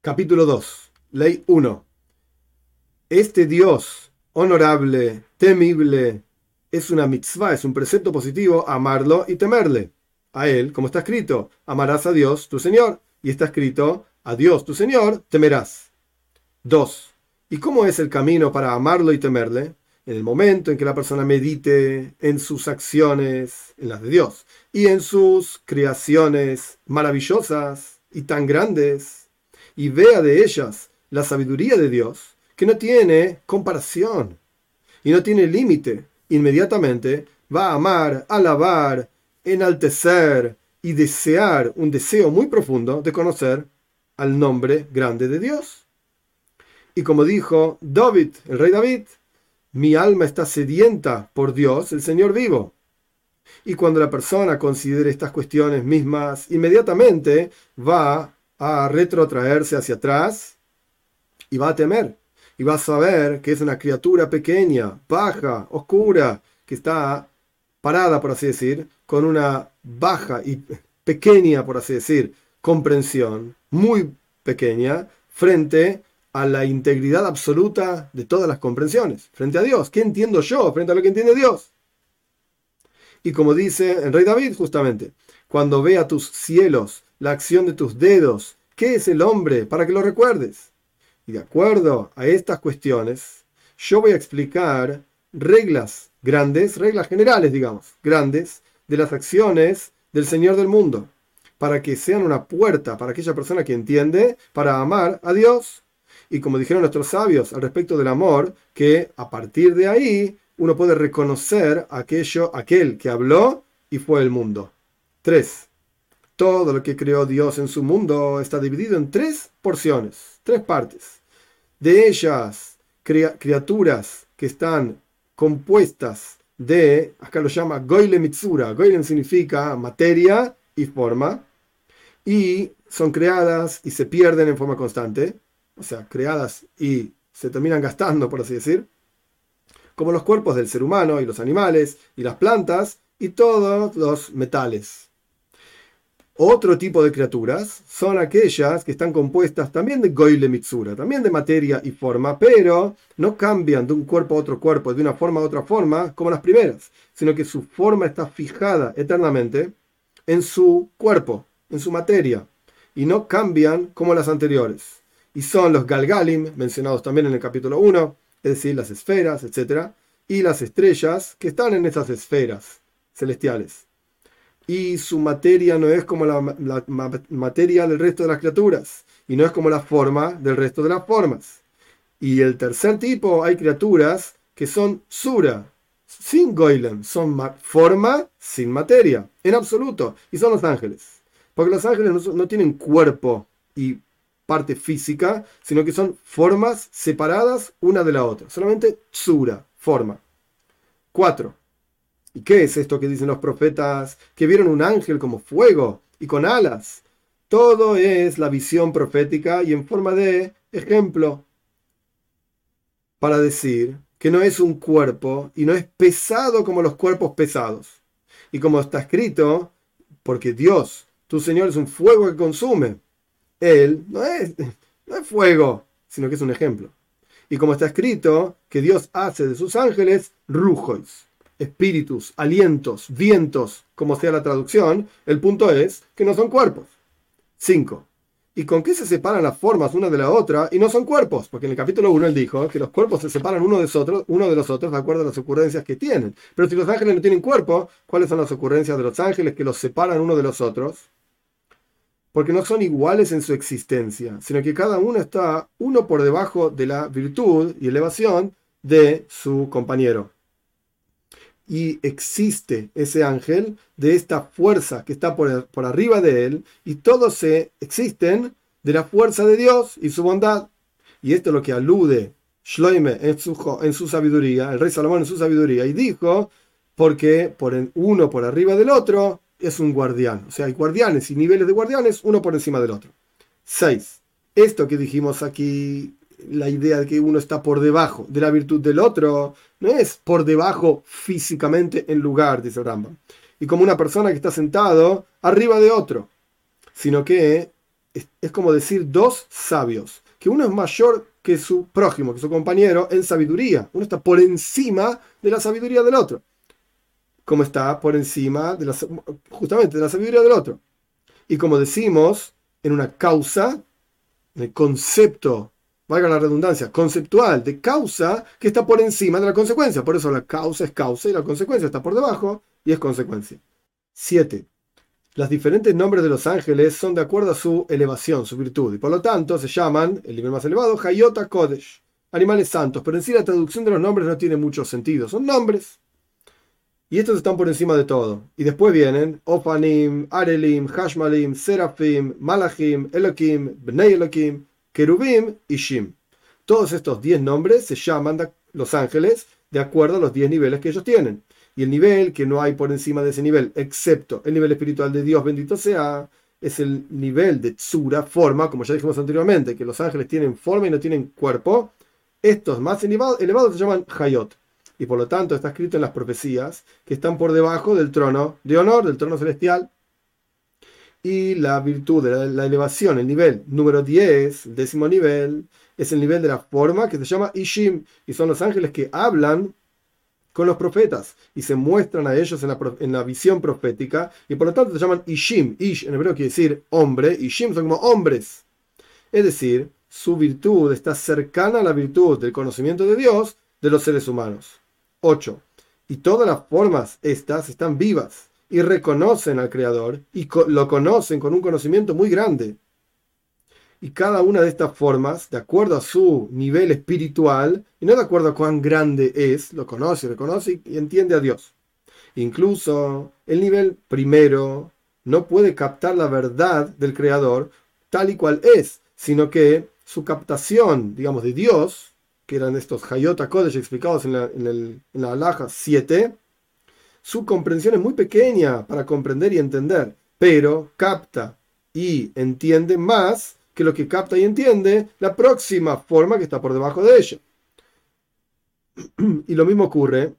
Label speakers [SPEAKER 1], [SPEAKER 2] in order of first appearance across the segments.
[SPEAKER 1] Capítulo 2. Ley 1. Este Dios honorable, temible, es una mitzvah, es un precepto positivo amarlo y temerle. A Él, como está escrito, amarás a Dios, tu Señor. Y está escrito, a Dios, tu Señor, temerás. 2. ¿Y cómo es el camino para amarlo y temerle? En el momento en que la persona medite en sus acciones, en las de Dios, y en sus creaciones maravillosas y tan grandes, y vea de ellas la sabiduría de Dios, que no tiene comparación y no tiene límite, inmediatamente va a amar, alabar, enaltecer y desear un deseo muy profundo de conocer al nombre grande de Dios. Y como dijo David, el rey David, mi alma está sedienta por Dios, el Señor vivo. Y cuando la persona considere estas cuestiones mismas, inmediatamente va a retrotraerse hacia atrás y va a temer. Y va a saber que es una criatura pequeña, baja, oscura, que está parada, por así decir, con una baja y pequeña, por así decir, comprensión, muy pequeña, frente a la integridad absoluta de todas las comprensiones, frente a Dios. ¿Qué entiendo yo frente a lo que entiende Dios? Y como dice el rey David justamente, cuando vea tus cielos, la acción de tus dedos, ¿qué es el hombre para que lo recuerdes? Y de acuerdo a estas cuestiones, yo voy a explicar reglas grandes, reglas generales, digamos, grandes, de las acciones del Señor del mundo, para que sean una puerta para aquella persona que entiende, para amar a Dios y como dijeron nuestros sabios al respecto del amor, que a partir de ahí uno puede reconocer aquello, aquel que habló y fue el mundo. 3. Todo lo que creó Dios en su mundo está dividido en tres porciones, tres partes. De ellas, criaturas que están compuestas de, acá lo llama Goyle Mitsura. Goylem significa materia y forma. Y son creadas y se pierden en forma constante o sea, creadas y se terminan gastando, por así decir, como los cuerpos del ser humano y los animales y las plantas y todos los metales. Otro tipo de criaturas son aquellas que están compuestas también de Goyle Mitsura, también de materia y forma, pero no cambian de un cuerpo a otro cuerpo, de una forma a otra forma, como las primeras, sino que su forma está fijada eternamente en su cuerpo, en su materia, y no cambian como las anteriores y son los Galgalim, mencionados también en el capítulo 1, es decir, las esferas, etc., y las estrellas que están en esas esferas celestiales. Y su materia no es como la, materia del resto de las criaturas, y no es como la forma del resto de las formas. Y el tercer tipo, hay criaturas que son Sura, sin Goylem, son forma sin materia, en absoluto, y son los ángeles. Porque los ángeles no, tienen cuerpo y parte física, sino que son formas separadas una de la otra. Solamente tsura, forma. 4. ¿Y qué es esto que dicen los profetas? Que vieron un ángel como fuego y con alas. Todo es la visión profética y en forma de ejemplo para decir que no es un cuerpo y no es pesado como los cuerpos pesados. Y como está escrito, porque Dios, tu Señor, es un fuego que consume él no es, no es fuego, sino que es un ejemplo. Y como está escrito, que Dios hace de sus ángeles rujos, espíritus, alientos, vientos, como sea la traducción, el punto es que no son cuerpos. 5. ¿Y con qué se separan las formas una de la otra y no son cuerpos? Porque en el capítulo 1 él dijo que los cuerpos se separan uno de, uno de los otros de acuerdo a las ocurrencias que tienen. Pero si los ángeles no tienen cuerpo, ¿cuáles son las ocurrencias de los ángeles que los separan uno de los otros? porque no son iguales en su existencia, sino que cada uno está uno por debajo de la virtud y elevación de su compañero. Y existe ese ángel de esta fuerza que está por, por arriba de él, y todos se existen de la fuerza de Dios y su bondad. Y esto es lo que alude Shloime en su, en su sabiduría, el rey Salomón en su sabiduría, y dijo, porque por uno por arriba del otro es un guardián. O sea, hay guardianes y niveles de guardianes, uno por encima del otro. 6. Esto que dijimos aquí, la idea de que uno está por debajo de la virtud del otro, no es por debajo físicamente en lugar, dice Rambam. Y como una persona que está sentado arriba de otro, sino que es como decir dos sabios, que uno es mayor que su prójimo, que su compañero en sabiduría. Uno está por encima de la sabiduría del otro, como está por encima de la, justamente de la sabiduría del otro. Y como decimos, en una causa, en el concepto, valga la redundancia, conceptual de causa que está por encima de la consecuencia. Por eso la causa es causa y la consecuencia está por debajo y es consecuencia. 7. Los diferentes nombres de los ángeles son de acuerdo a su elevación, su virtud, y por lo tanto se llaman, el nivel más elevado, Hayota Kodesh, animales santos, pero en sí la traducción de los nombres no tiene mucho sentido, son nombres. Y estos están por encima de todo. Y después vienen Ofanim, Arelim, Hashmalim, Serafim, Malachim, Elohim, Bnei Elohim, Kerubim y Shim. Todos estos 10 nombres se llaman los ángeles de acuerdo a los 10 niveles que ellos tienen. Y el nivel que no hay por encima de ese nivel, excepto el nivel espiritual de Dios, bendito sea, es el nivel de tsura, forma, como ya dijimos anteriormente, que los ángeles tienen forma y no tienen cuerpo. Estos más elevados, se llaman Hayot. Y por lo tanto está escrito en las profecías que están por debajo del trono de honor, del trono celestial. Y la virtud la, la elevación, el nivel número 10, el décimo nivel, es el nivel de la forma que se llama Ishim. Y son los ángeles que hablan con los profetas y se muestran a ellos en la, visión profética y por lo tanto se llaman Ishim. Ish en hebreo quiere decir hombre, Ishim son como hombres. Es decir, su virtud está cercana a la virtud del conocimiento de Dios de los seres humanos. 8. Y todas las formas estas están vivas y reconocen al Creador y lo conocen con un conocimiento muy grande y cada una de estas formas, de acuerdo a su nivel espiritual, y no de acuerdo a cuán grande es, lo conoce, reconoce y entiende a Dios. Incluso el nivel primero no puede captar la verdad del Creador tal y cual es, sino que su captación, digamos, de Dios, que eran estos Hayota Kodesh explicados en la, en, en la Alaja 7, su comprensión es muy pequeña para comprender y entender, pero capta y entiende más que lo que capta y entiende la próxima forma que está por debajo de ella. Y lo mismo ocurre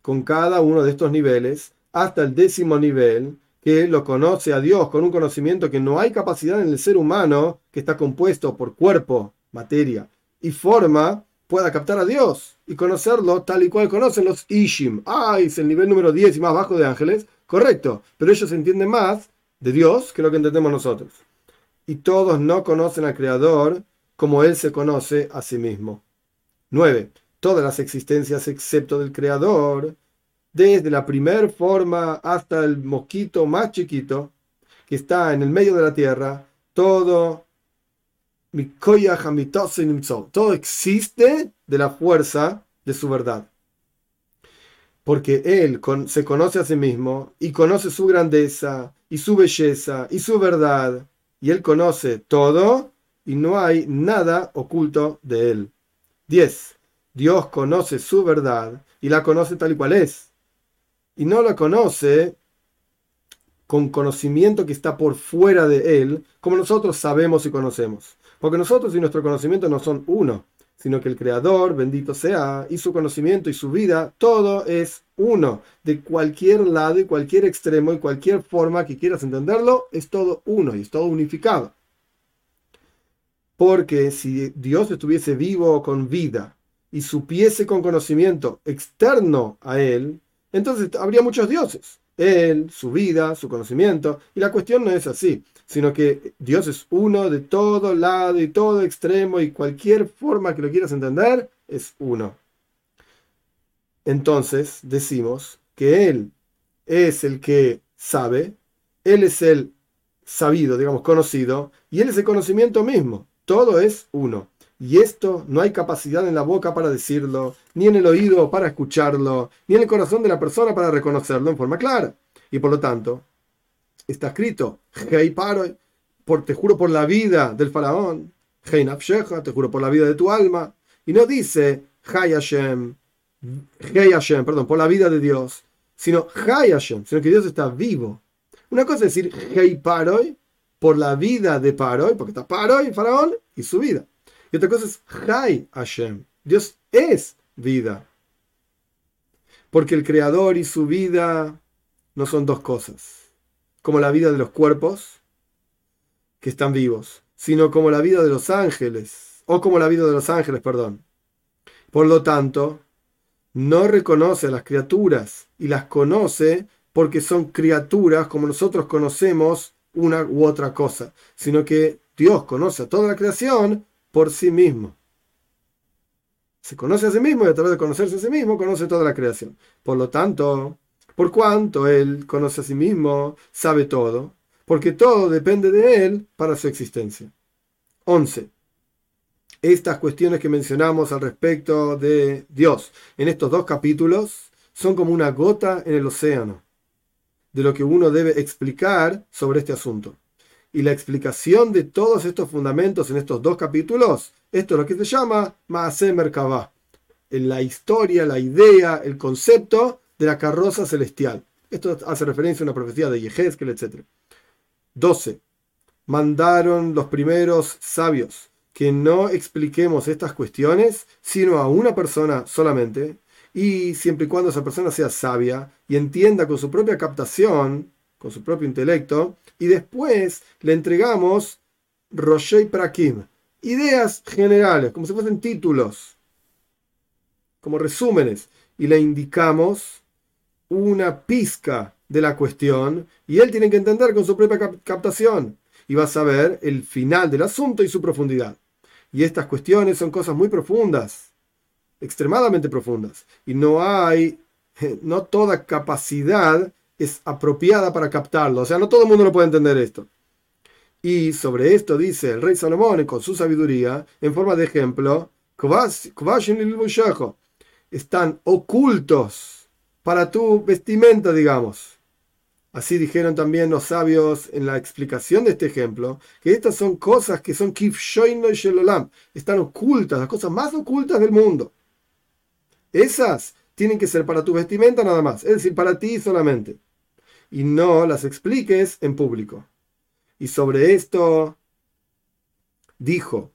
[SPEAKER 1] con cada uno de estos niveles hasta el décimo nivel, que lo conoce a Dios con un conocimiento que no hay capacidad en el ser humano, que está compuesto por cuerpo, materia y forma, pueda captar a Dios y conocerlo tal y cual conocen los Ishim. Ah, es el nivel número 10 y más bajo de ángeles. Correcto, pero ellos entienden más de Dios que lo que entendemos nosotros y todos no conocen al Creador como Él se conoce a sí mismo. 9. Todas las existencias excepto del Creador, desde la primer forma hasta el mosquito más chiquito, que está en el medio de la tierra, todo, todo existe de la fuerza de su verdad. Porque Él se conoce a sí mismo y conoce su grandeza y su belleza y su verdad y Él conoce todo y no hay nada oculto de Él. 10. Dios conoce su verdad y la conoce tal y cual es. Y no la conoce con conocimiento que está por fuera de Él, como nosotros sabemos y conocemos. Porque nosotros y nuestro conocimiento no son uno, sino que el Creador, bendito sea, y su conocimiento y su vida, todo es uno. De cualquier lado y cualquier extremo y cualquier forma que quieras entenderlo, es todo uno y es todo unificado. Porque si Dios estuviese vivo con vida y supiese con conocimiento externo a Él, entonces habría muchos dioses. Él, su vida, su conocimiento. Y la cuestión no es así sino que Dios es uno de todo lado y todo extremo y cualquier forma que lo quieras entender es uno. Entonces decimos que Él es el que sabe, Él es el sabido, digamos, conocido, y Él es el conocimiento mismo. Todo es uno. Y esto no hay capacidad en la boca para decirlo, ni en el oído para escucharlo, ni en el corazón de la persona para reconocerlo en forma clara. Y por lo tanto, está escrito, por, te juro por la vida del faraón, te juro por la vida de tu alma, y no dice Hashem, Hashem, perdón, por la vida de Dios, sino Hashem, sino que Dios está vivo. Una cosa es decir Paroi, por la vida de Paroi, porque está Paroi, faraón, y su vida. Y otra cosa es Hay Hashem, Dios es vida. Porque el creador y su vida no son dos cosas como la vida de los cuerpos, que están vivos, sino como la vida de los ángeles, o como la vida de los ángeles, perdón. Por lo tanto, no reconoce a las criaturas y las conoce porque son criaturas como nosotros conocemos una u otra cosa, sino que Dios conoce a toda la creación por sí mismo. Se conoce a sí mismo y a través de conocerse a sí mismo conoce toda la creación. Por lo tanto, por cuanto Él conoce a sí mismo, sabe todo, porque todo depende de Él para su existencia. 11. Estas cuestiones que mencionamos al respecto de Dios en estos dos capítulos son como una gota en el océano de lo que uno debe explicar sobre este asunto. Y la explicación de todos estos fundamentos en estos dos capítulos, esto es lo que se llama Maase Merkabah, la historia, la idea, el concepto de la carroza celestial. Esto hace referencia a una profecía de Yehezkel, etc. 12. Mandaron los primeros sabios que no expliquemos estas cuestiones, sino a una persona solamente, y siempre y cuando esa persona sea sabia y entienda con su propia captación, con su propio intelecto, y después le entregamos Roshei Prakim, ideas generales, como si fuesen títulos, como resúmenes, y le indicamos una pizca de la cuestión, y él tiene que entender con su propia captación, y va a saber el final del asunto y su profundidad. Y estas cuestiones son cosas muy profundas extremadamente profundas y no hay, no toda capacidad es apropiada para captarlo. O sea, no todo el mundo lo puede entender esto. Y sobre esto dice el rey Salomón con su sabiduría, en forma de ejemplo, están ocultos para tu vestimenta, digamos. Así dijeron también los sabios en la explicación de este ejemplo, que estas son cosas que son están ocultas, las cosas más ocultas del mundo. Esas tienen que ser para tu vestimenta nada más, es decir, para ti solamente. Y no las expliques en público. Y sobre esto dijo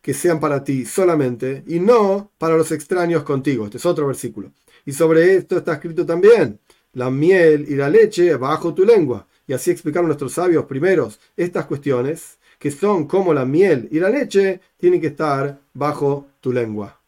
[SPEAKER 1] que sean para ti solamente y no para los extraños contigo. Este es otro versículo. Y sobre esto está escrito también, la miel y la leche bajo tu lengua. Y así explicaron nuestros sabios primeros estas cuestiones, que son como la miel y la leche, tienen que estar bajo tu lengua.